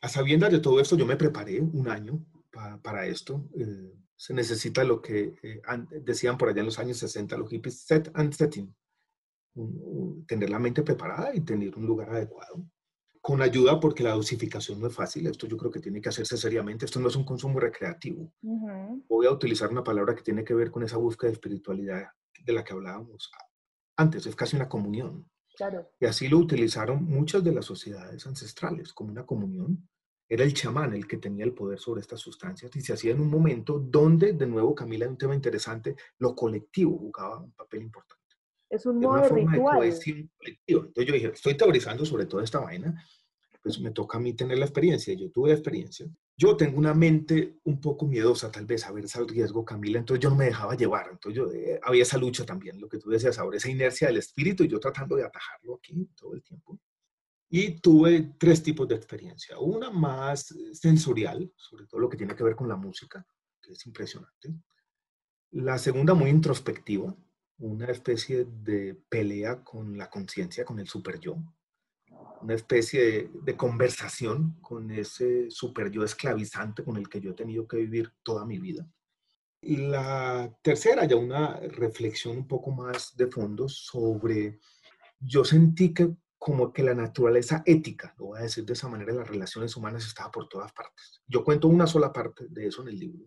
A sabiendas de todo esto, yo me preparé un año para esto. Eh, se necesita lo que eh, decían por allá en los años 60 los hippies, set and setting, tener la mente preparada y tener un lugar adecuado. con ayuda porque la dosificación no es fácil. Esto yo creo que tiene que hacerse seriamente. Esto no es un consumo recreativo. Voy a utilizar una palabra que tiene que ver con esa búsqueda de espiritualidad de la que hablábamos antes. Es casi una comunión. Claro. Y así lo utilizaron muchas de las sociedades ancestrales como una comunión. Era el chamán el que tenía el poder sobre estas sustancias y se hacía en un momento donde, de nuevo, Camila, un tema interesante, lo colectivo jugaba un papel importante. Es un modo ritual. Entonces yo dije, estoy teorizando sobre toda esta vaina, pues me toca a mí tener la experiencia. Yo tuve la experiencia. Yo tengo una mente un poco miedosa, tal vez, a ver ese riesgo, Camila, entonces yo no me dejaba llevar. Entonces yo, eh, había esa lucha también, lo que tú decías ahora, esa inercia del espíritu, y yo tratando de atajarlo aquí todo el tiempo. Y tuve tres tipos de experiencia. Una más sensorial, sobre todo lo que tiene que ver con la música, que es impresionante. La segunda muy introspectiva, una especie de pelea con la conciencia, con el super yo, una especie de, conversación con ese super yo esclavizante con el que yo he tenido que vivir toda mi vida. Y la tercera, ya una reflexión un poco más de fondo sobre, yo sentí que como que la naturaleza ética, lo voy a decir de esa manera, las relaciones humanas estaba por todas partes. Yo cuento una sola parte de eso en el libro,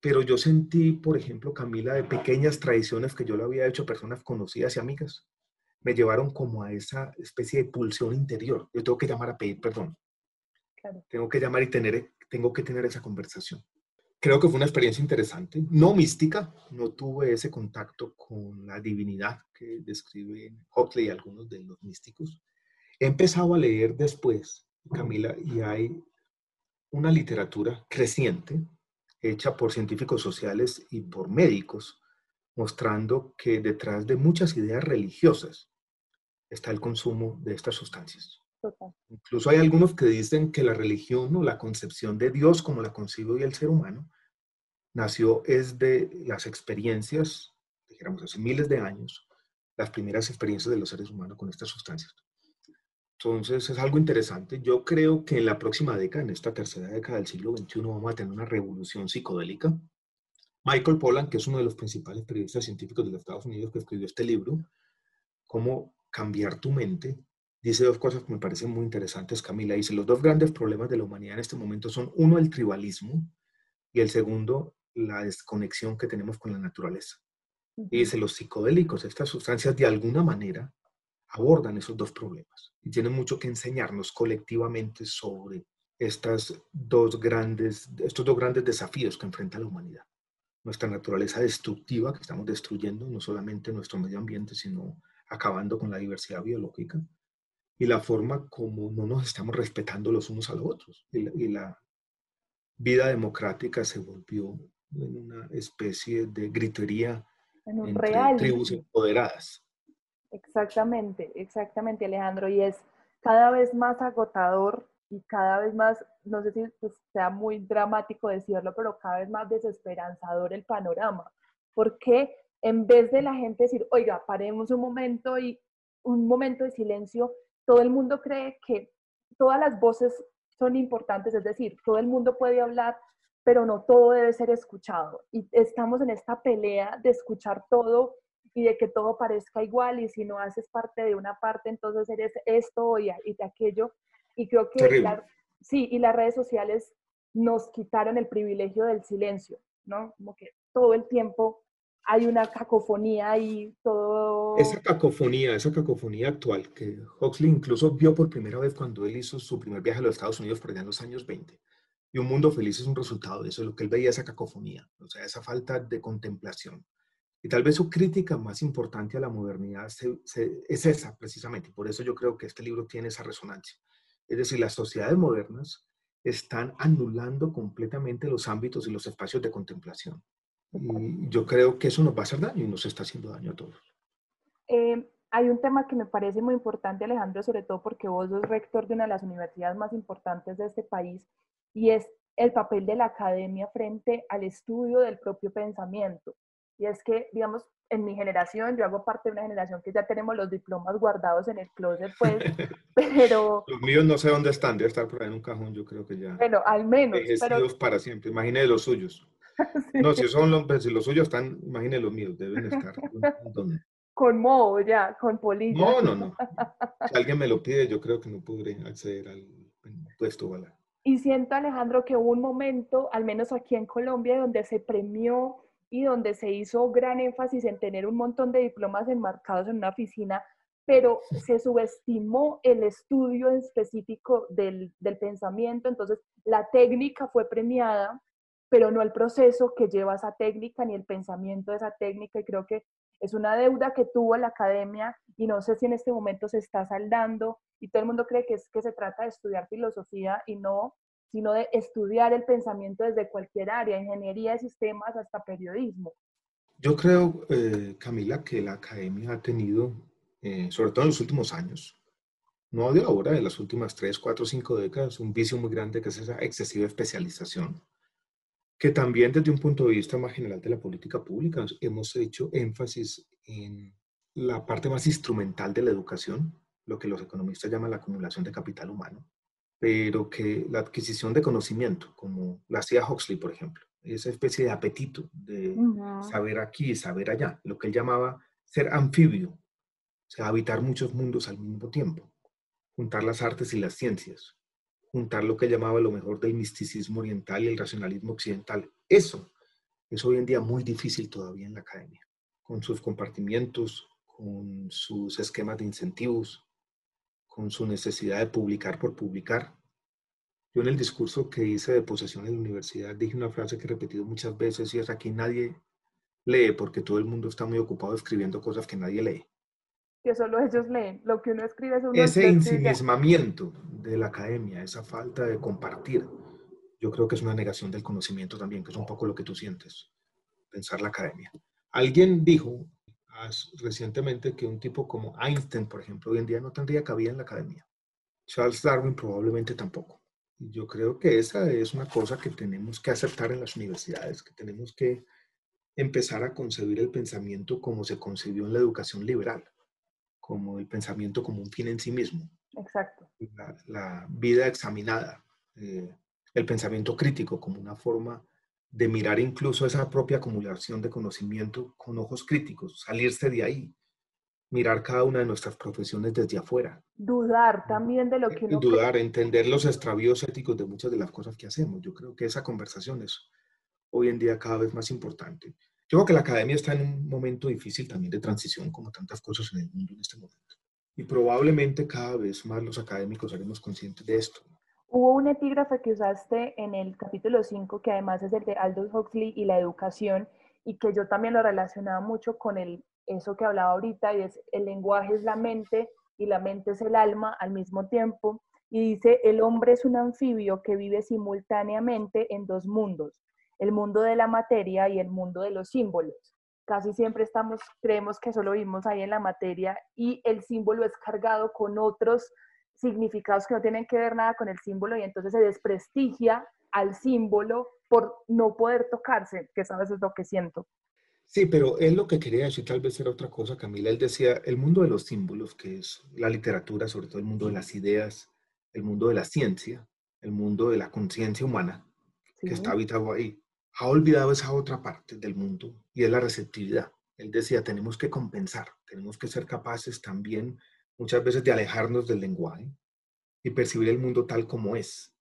pero yo sentí, por ejemplo, Camila, de pequeñas tradiciones que yo le había hecho a personas conocidas y amigas, me llevaron como a esa especie de pulsión interior. Yo tengo que llamar a pedir perdón. Tengo que llamar y tener, tengo que tener esa conversación. Creo que fue una experiencia interesante, no mística, no tuve ese contacto con la divinidad que describen Huxley y algunos de los místicos. He empezado a leer después, Camila, y hay una literatura creciente hecha por científicos sociales y por médicos, mostrando que detrás de muchas ideas religiosas está el consumo de estas sustancias. Incluso hay algunos que dicen que la religión o la concepción de Dios como la concibe hoy el ser humano nació es de las experiencias, dijéramos hace miles de años, las primeras experiencias de los seres humanos con estas sustancias. Entonces es algo interesante. Yo creo que en la próxima década, en esta tercera década del siglo XXI, vamos a tener una revolución psicodélica. Michael Pollan, que es uno de los principales periodistas científicos de los Estados Unidos que escribió este libro, Cómo cambiar tu mente, dice dos cosas que me parecen muy interesantes, Camila. Dice, los dos grandes problemas de la humanidad en este momento son, uno, el tribalismo y el segundo, la desconexión que tenemos con la naturaleza. Y dice, los psicodélicos, estas sustancias, de alguna manera, abordan esos dos problemas y tienen mucho que enseñarnos colectivamente sobre estas dos grandes, estos dos grandes desafíos que enfrenta la humanidad. Nuestra naturaleza destructiva que estamos destruyendo, no solamente nuestro medio ambiente, sino acabando con la diversidad biológica, y la forma como no nos estamos respetando los unos a los otros. Y la, vida democrática se volvió en una especie de gritería en entre tribus empoderadas. Exactamente, exactamente, Alejandro. Y es cada vez más agotador y cada vez más, no sé si pues, sea muy dramático decirlo, pero cada vez más desesperanzador el panorama. Porque en vez de la gente decir, oiga, paremos un momento y un momento de silencio, todo el mundo cree que todas las voces son importantes, es decir, todo el mundo puede hablar, pero no todo debe ser escuchado. Y estamos en esta pelea de escuchar todo y de que todo parezca igual y si no haces parte de una parte, entonces eres esto y, de aquello. Y creo que sí, y las redes sociales nos quitaron el privilegio del silencio, ¿no? Como que todo el tiempo hay una cacofonía y todo... Esa cacofonía, esa cacofonía actual que Huxley incluso vio por primera vez cuando él hizo su primer viaje a los Estados Unidos por allá en los años 20. Y un mundo feliz es un resultado de eso, lo que él veía esa cacofonía, o sea, esa falta de contemplación. Tal vez su crítica más importante a la modernidad es esa precisamente. Por eso yo creo que este libro tiene esa resonancia. Es decir, las sociedades modernas están anulando completamente los ámbitos y los espacios de contemplación. Y yo creo que eso nos va a hacer daño y nos está haciendo daño a todos. Eh, hay un tema que me parece muy importante, Alejandro, sobre todo porque vos sos rector de una de las universidades más importantes de este país, y es el papel de la academia frente al estudio del propio pensamiento. Y es que, digamos, en mi generación, yo hago parte de una generación que ya tenemos los diplomas guardados en el closet, pues, [LAUGHS] pero... Los míos no sé dónde están, debe estar por ahí en un cajón, yo creo que ya... Bueno, al menos. Pero... para siempre, imagine los suyos. [LAUGHS] No, si son los, pues, si los suyos están, imagine los míos, deben estar. ¿dónde? con moho ya, con polilla. No, no, no. [LAUGHS] Si alguien me lo pide, yo creo que no podré acceder al puesto bala. Y siento, Alejandro, que hubo un momento, al menos aquí en Colombia, donde se premió y donde se hizo gran énfasis en tener un montón de diplomas enmarcados en una oficina, pero se subestimó el estudio específico del, del pensamiento, entonces la técnica fue premiada, pero no el proceso que lleva esa técnica ni el pensamiento de esa técnica, y creo que es una deuda que tuvo la academia y no sé si en este momento se está saldando y todo el mundo cree que, es, que se trata de estudiar filosofía y no, sino de estudiar el pensamiento desde cualquier área, ingeniería de sistemas hasta periodismo. Yo creo, eh, Camila, que la academia ha tenido, eh, sobre todo en los últimos años, no de ahora, de las últimas tres, cuatro, cinco décadas, un vicio muy grande que es esa excesiva especialización, que también desde un punto de vista más general de la política pública hemos hecho énfasis en la parte más instrumental de la educación, lo que los economistas llaman la acumulación de capital humano, pero que la adquisición de conocimiento, como la hacía Huxley, por ejemplo, esa especie de apetito de saber aquí y saber allá, lo que él llamaba ser anfibio, o sea, habitar muchos mundos al mismo tiempo, juntar las artes y las ciencias, juntar lo que llamaba lo mejor del misticismo oriental y el racionalismo occidental. Eso es hoy en día muy difícil todavía en la academia, con sus compartimientos, con sus esquemas de incentivos, con su necesidad de publicar por publicar. Yo en el discurso que hice de posesión en la universidad dije una frase que he repetido muchas veces y es aquí nadie lee porque todo el mundo está muy ocupado escribiendo cosas que nadie lee. Que solo ellos leen, lo que uno escribe es Ese ensimismamiento de la academia, esa falta de compartir, yo creo que es una negación del conocimiento también, que es un poco lo que tú sientes, pensar la academia. Alguien dijo recientemente que un tipo como Einstein, por ejemplo, hoy en día no tendría cabida en la academia. Charles Darwin probablemente tampoco. Yo creo que esa es una cosa que tenemos que aceptar en las universidades, que tenemos que empezar a concebir el pensamiento como se concibió en la educación liberal, como el pensamiento como un fin en sí mismo. Exacto. La, vida examinada, eh, el pensamiento crítico como una forma de mirar incluso esa propia acumulación de conocimiento con ojos críticos, salirse de ahí, mirar cada una de nuestras profesiones desde afuera. Dudar también de lo que uno... Dudar, entender los extravíos éticos de muchas de las cosas que hacemos. Yo creo que esa conversación es hoy en día cada vez más importante. Yo creo que la academia está en un momento difícil también de transición, como tantas cosas en el mundo en este momento. Y probablemente cada vez más los académicos seremos conscientes de esto. Hubo un epígrafe que usaste en el capítulo 5, que además es el de Aldous Huxley y la educación, y que yo también lo relacionaba mucho con el, eso que hablaba ahorita, y es el lenguaje es la mente y la mente es el alma al mismo tiempo. Y dice, el hombre es un anfibio que vive simultáneamente en dos mundos, el mundo de la materia y el mundo de los símbolos. Casi siempre estamos, creemos que solo vivimos ahí en la materia y el símbolo es cargado con otros significados que no tienen que ver nada con el símbolo y entonces se desprestigia al símbolo por no poder tocarse, que sabes es lo que siento. Sí, pero él lo que quería decir tal vez era otra cosa, Camila. Él decía, el mundo de los símbolos, que es la literatura, sobre todo el mundo de las ideas, el mundo de la ciencia, el mundo de la conciencia humana, que está habitado ahí, ha olvidado esa otra parte del mundo y es la receptividad. Él decía, tenemos que compensar, tenemos que ser capaces también muchas veces de alejarnos del lenguaje y percibir el mundo tal como es.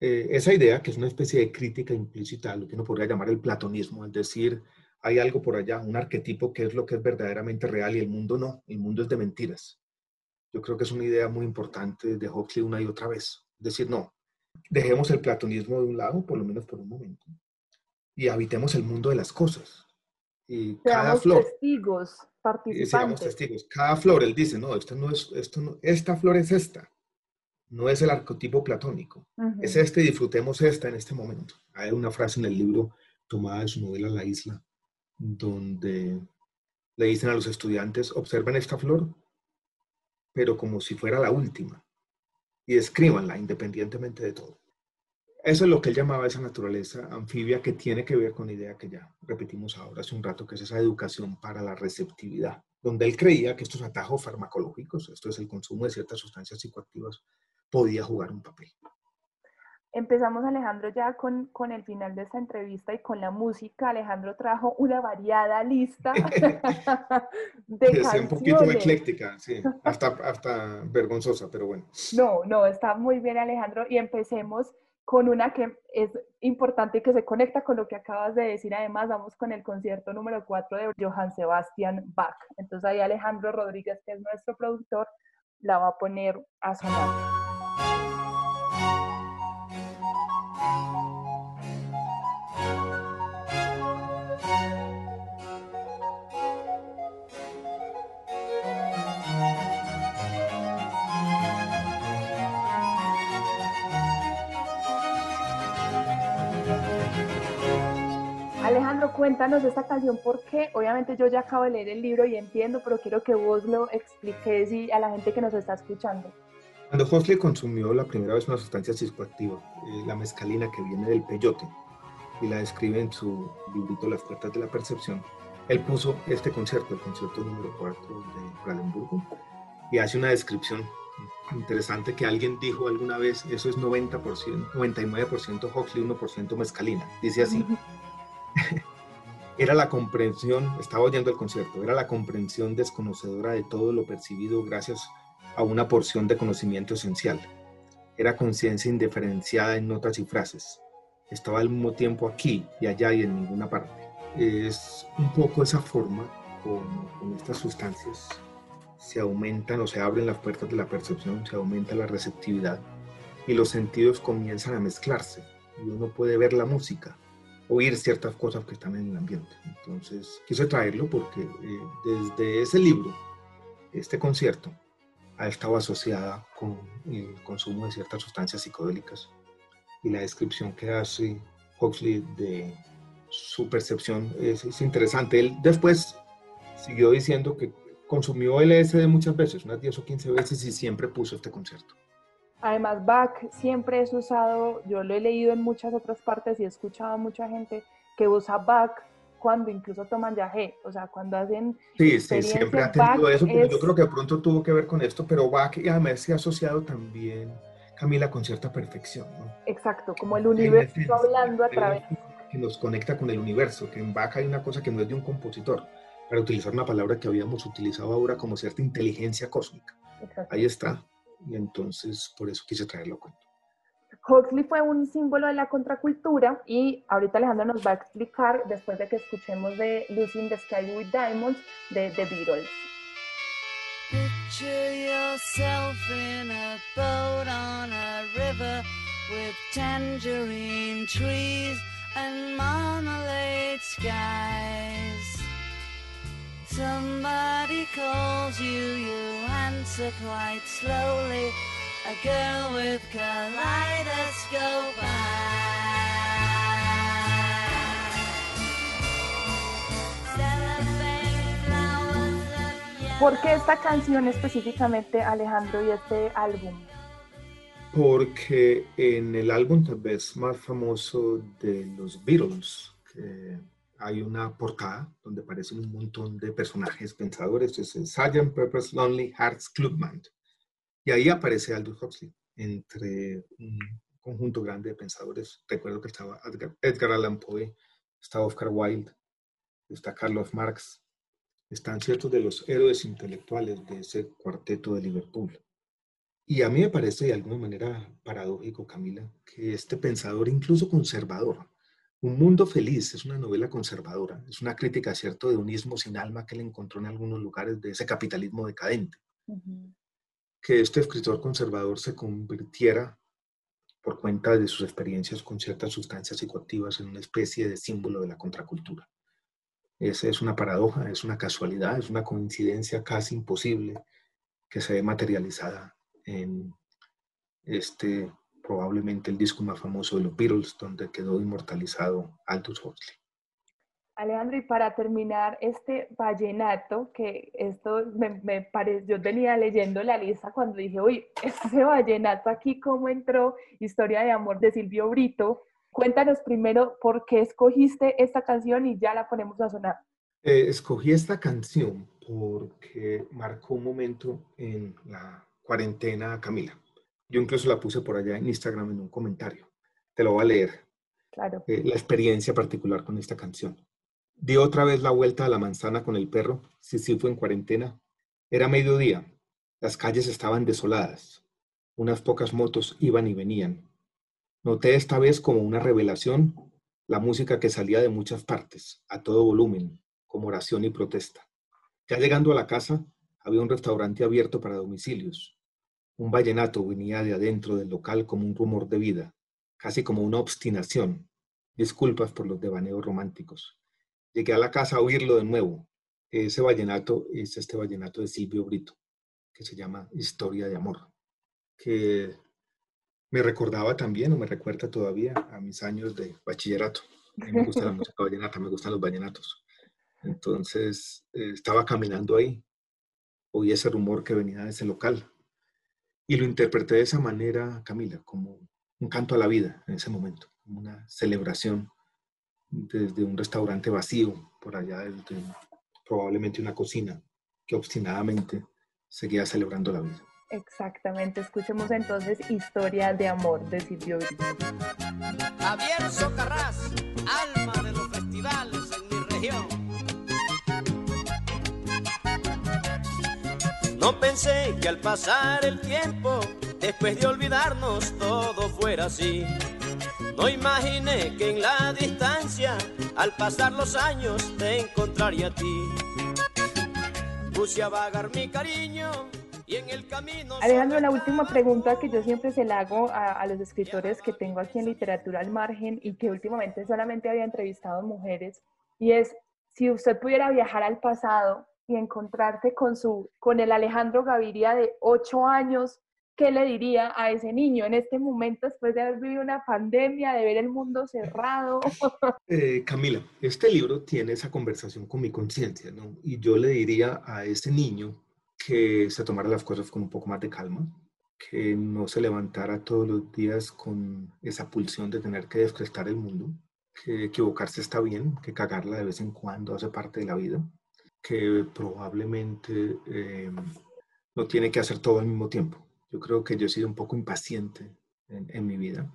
Eh, esa idea, que es una especie de crítica implícita lo que uno podría llamar el platonismo, es decir, hay algo por allá, un arquetipo que es lo que es verdaderamente real y el mundo no, el mundo es de mentiras. Yo creo que es una idea muy importante de Huxley una y otra vez. Es decir, no, dejemos el platonismo de un lado, por lo menos por un momento, y habitemos el mundo de las cosas. Y cada flor, testigos participantes. testigos. Cada flor, él dice, no, esto no es, esto no, esta flor es esta. No es el arquetipo platónico. Es este y disfrutemos esta en este momento. Hay una frase en el libro tomada de su novela La Isla, donde le dicen a los estudiantes, observen esta flor, pero como si fuera la última, y escríbanla independientemente de todo. Eso es lo que él llamaba esa naturaleza anfibia que tiene que ver con la idea que ya repetimos ahora hace un rato, que es esa educación para la receptividad, donde él creía que estos atajos farmacológicos, esto es el consumo de ciertas sustancias psicoactivas, podía jugar un papel. Empezamos, Alejandro, ya con, con el final de esta entrevista y con la música. Alejandro trajo una variada lista [LAUGHS] de es canciones. un poquito ecléctica, sí, [LAUGHS] hasta, hasta vergonzosa, pero bueno. No, no, está muy bien, Alejandro. Y empecemos con una que es importante y que se conecta con lo que acabas de decir. Además, vamos con el concierto número 4 de Johann Sebastian Bach. Entonces ahí Alejandro Rodríguez, que es nuestro productor, la va a poner a sonar. Cuéntanos esta canción porque obviamente yo ya acabo de leer el libro y entiendo, pero quiero que vos lo expliques y a la gente que nos está escuchando. Cuando Huxley consumió la primera vez una sustancia psicoactiva, eh, la mescalina que viene del peyote, y la describe en su librito Las puertas de la percepción, él puso este concierto, el concierto número 4 de Brandenburgo, y hace una descripción interesante que alguien dijo alguna vez, eso es 90%, 99% Huxley, 1% mescalina. Dice así, [LAUGHS] era la comprensión, estaba oyendo el concierto, era la comprensión desconocedora de todo lo percibido gracias a una porción de conocimiento esencial. Era conciencia indiferenciada en notas y frases. Estaba al mismo tiempo aquí y allá y en ninguna parte. Es un poco esa forma como con estas sustancias se aumentan o se abren las puertas de la percepción, se aumenta la receptividad y los sentidos comienzan a mezclarse y uno puede ver la música, oír ciertas cosas que están en el ambiente. Entonces, quise traerlo porque eh, desde ese libro, este concierto, ha estado asociada con el consumo de ciertas sustancias psicodélicas y la descripción que hace Huxley de su percepción es, es interesante. Él después siguió diciendo que consumió LSD muchas veces, unas 10 o 15 veces y siempre puso este concierto. Además, Bach siempre es usado, yo lo he leído en muchas otras partes y he escuchado a mucha gente que usa Bach cuando incluso toman yagé, o sea, cuando hacen... Sí, sí, siempre ha tenido eso, yo creo que de pronto tuvo que ver con esto, pero Bach además se ha asociado también, Camila, con cierta perfección. ¿no? Exacto, como el universo hablando a través... Que nos conecta con el universo, que en Bach hay una cosa que no es de un compositor, para utilizar una palabra que habíamos utilizado ahora como cierta inteligencia cósmica. Ahí está, y entonces por eso quise traerlo a cuento. Huxley fue un símbolo de la contracultura y ahorita Alejandro nos va a explicar después de que escuchemos de Lucy the Sky with Diamonds de The Beatles. Picture yourself in a boat on a river with tangerine trees and marmalade skies. Somebody calls you, you answer quite slowly. A girl with kaleidoscope ¿Por qué esta canción específicamente, Alejandro, y este álbum? Porque en el álbum tal vez más famoso de los Beatles, que hay una portada donde aparecen un montón de personajes pensadores, es el Sgt. Pepper's Lonely Hearts Club Band. Y ahí aparece Aldous Huxley, entre un conjunto grande de pensadores. Recuerdo que estaba Edgar, Allan Poe, está Oscar Wilde, está Carlos Marx, están ciertos de los héroes intelectuales de ese cuarteto de Liverpool. Y a mí me parece de alguna manera paradójico, Camila, que este pensador, incluso conservador, un mundo feliz es una novela conservadora, es una crítica, ¿cierto?, de unismo sin alma que él encontró en algunos lugares de ese capitalismo decadente. Que este escritor conservador se convirtiera, por cuenta de sus experiencias con ciertas sustancias psicoactivas, en una especie de símbolo de la contracultura. Esa es una paradoja, es una casualidad, es una coincidencia casi imposible que se ve materializada en este probablemente el disco más famoso de los Beatles, donde quedó inmortalizado Aldous Huxley. Alejandro, y para terminar este vallenato, que esto me, me parece, yo venía leyendo la lista cuando dije, uy, ese vallenato aquí, ¿cómo entró? Historia de amor de Silvio Brito. Cuéntanos primero por qué escogiste esta canción y ya la ponemos a sonar. Eh, escogí esta canción porque marcó un momento en la cuarentena, Camila. Yo incluso la puse por allá en Instagram en un comentario. te lo voy a leer. Claro. Eh, la experiencia particular con esta canción. Di otra vez la vuelta a la manzana con el perro, si sí fue en cuarentena. Era mediodía, las calles estaban desoladas, unas pocas motos iban y venían. Noté esta vez como una revelación la música que salía de muchas partes, a todo volumen, como oración y protesta. Ya llegando a la casa, había un restaurante abierto para domicilios. Un vallenato venía de adentro del local como un rumor de vida, casi como una obstinación. Disculpas por los devaneos románticos. Llegué a la casa a oírlo de nuevo. Ese vallenato es este vallenato de Silvio Brito, que se llama Historia de Amor, que me recordaba también, o me recuerda todavía, a mis años de bachillerato. A mí me gusta la música vallenata, me gustan los vallenatos. Entonces, eh, estaba caminando ahí, oí ese rumor que venía de ese local, y lo interpreté de esa manera, Camila, como un canto a la vida en ese momento, como una celebración desde un restaurante vacío, por allá desde probablemente una cocina que obstinadamente seguía celebrando la vida. Exactamente, escuchemos entonces Historia de Amor de Silvio Brito. Javier Socarrás, alma de los festivales en mi región. No pensé que al pasar el tiempo, después de olvidarnos, todo fuera así. No imaginé que en la distancia, al pasar los años, te encontraría a ti. Puse a vagar mi cariño y en el camino... Alejandro, la última pregunta que yo siempre se la hago a, a, los escritores que tengo aquí en Literatura al Margen y que últimamente solamente había entrevistado mujeres, y es, si usted pudiera viajar al pasado y encontrarse con, su, con el Alejandro Gaviria de ocho años, ¿qué le diría a ese niño en este momento después de haber vivido una pandemia, de ver el mundo cerrado? [LAUGHS] Eh, Camila, este libro tiene esa conversación con mi conciencia, ¿no? Y yo le diría a ese niño que se tomara las cosas con un poco más de calma, que no se levantara todos los días con esa pulsión de tener que descrestar el mundo, que equivocarse está bien, que cagarla de vez en cuando hace parte de la vida, que probablemente eh, no tiene que hacer todo al mismo tiempo. Yo creo que yo he sido un poco impaciente en, en mi vida.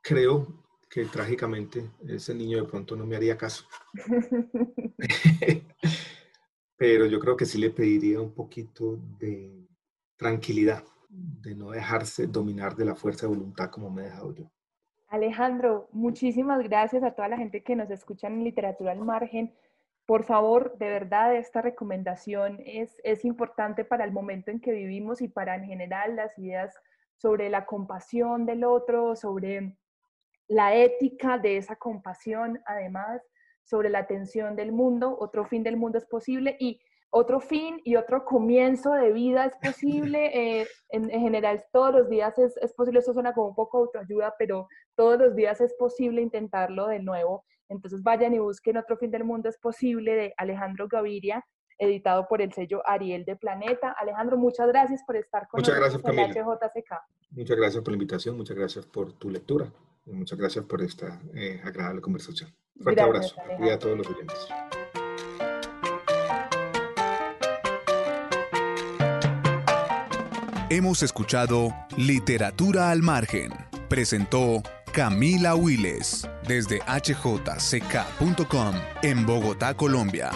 Creo que trágicamente ese niño de pronto no me haría caso. [LAUGHS] [LAUGHS] Pero yo creo que sí le pediría un poquito de tranquilidad, de no dejarse dominar de la fuerza de voluntad como me he dejado yo. Alejandro, muchísimas gracias a toda la gente que nos escucha en Literatura al Margen. Por favor, de verdad, esta recomendación es, es importante para el momento en que vivimos y para en general las ideas sobre la compasión del otro, sobre la ética de esa compasión, además, sobre la atención del mundo, otro fin del mundo es posible y otro fin y otro comienzo de vida es [LAUGHS] posible. Eh, en, en, general, todos los días es, es, posible, eso suena como un poco autoayuda, pero todos los días es posible intentarlo de nuevo. Entonces vayan y busquen Otro fin del mundo es posible de Alejandro Gaviria, editado por el sello Ariel de Planeta. Alejandro, muchas gracias por estar con muchas nosotros gracias, en HJCK. Muchas gracias por la invitación, muchas gracias por tu lectura y muchas gracias por esta eh, agradable conversación. Fuerte Gracias, abrazo y a todos los oyentes. Hemos escuchado Literatura al Margen. Presentó Camila Wiles desde hjck.com en Bogotá, Colombia.